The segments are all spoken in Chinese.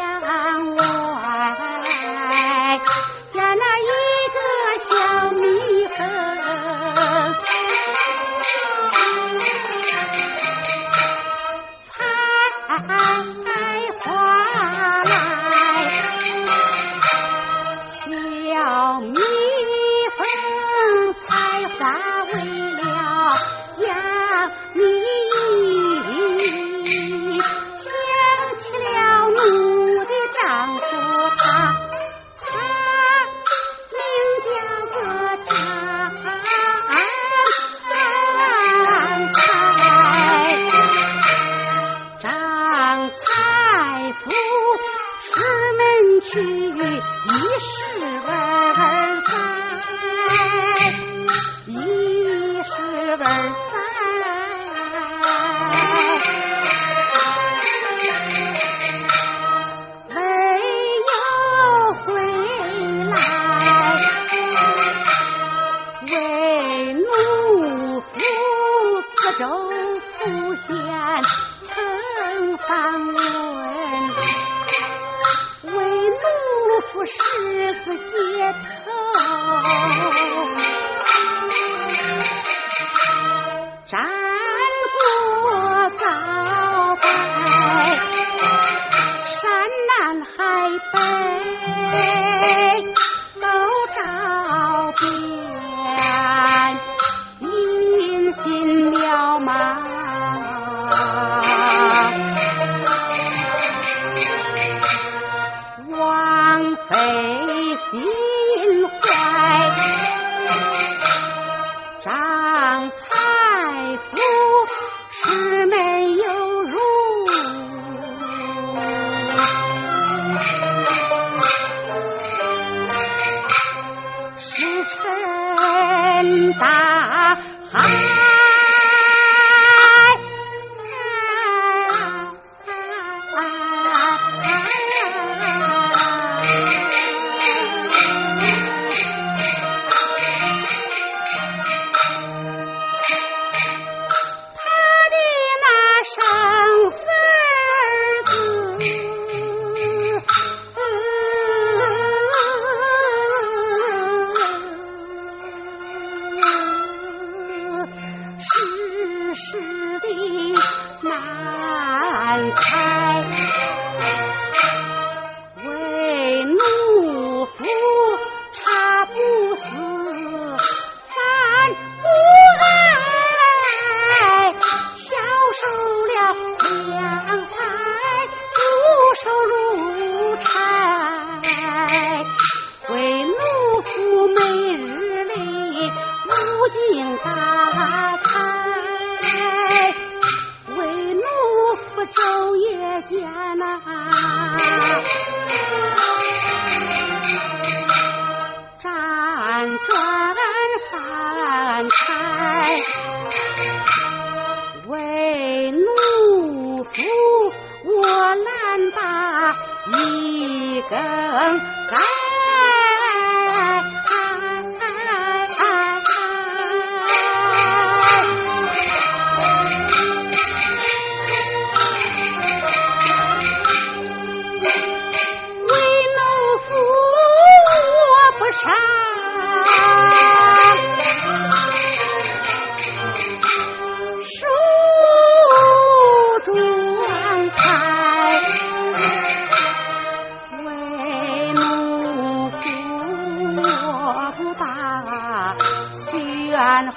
墙外叫那一个小蜜蜂采花来，小蜜蜂采花为了养。十文三，一十文。我十字街头。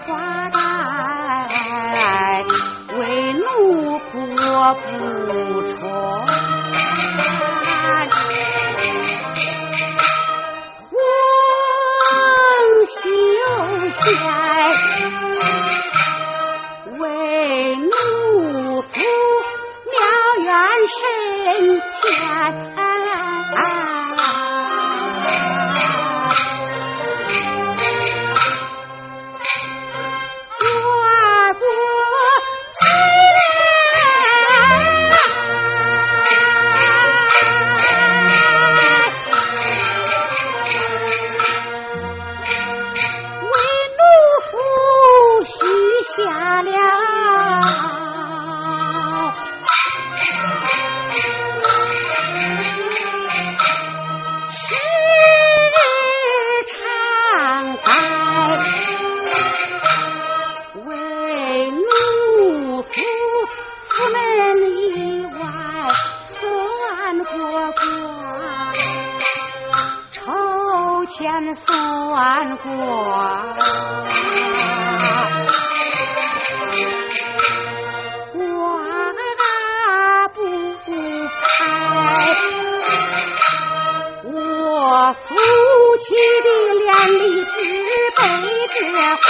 花旦为奴仆不穿，黄绣鞋为奴仆妙缘身牵。算卦我不开我夫妻的两粒纸杯子怀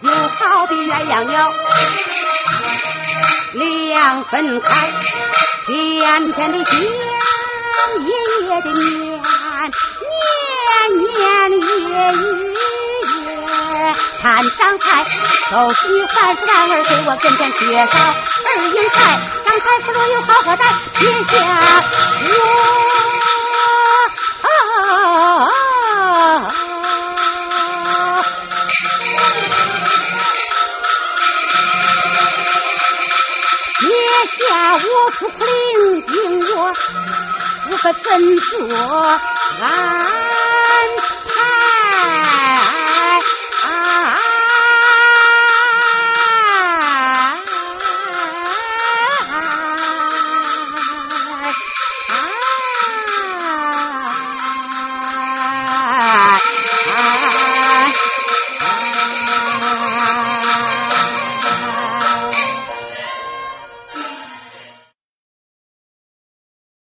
有好的鸳鸯鸟两分开甜甜的香甜甜的面年年月月盼张才，都是你还是男儿给我跟前缺少儿英才，张才不如有好货在，别想我。下我不领兵我，我可怎做啊？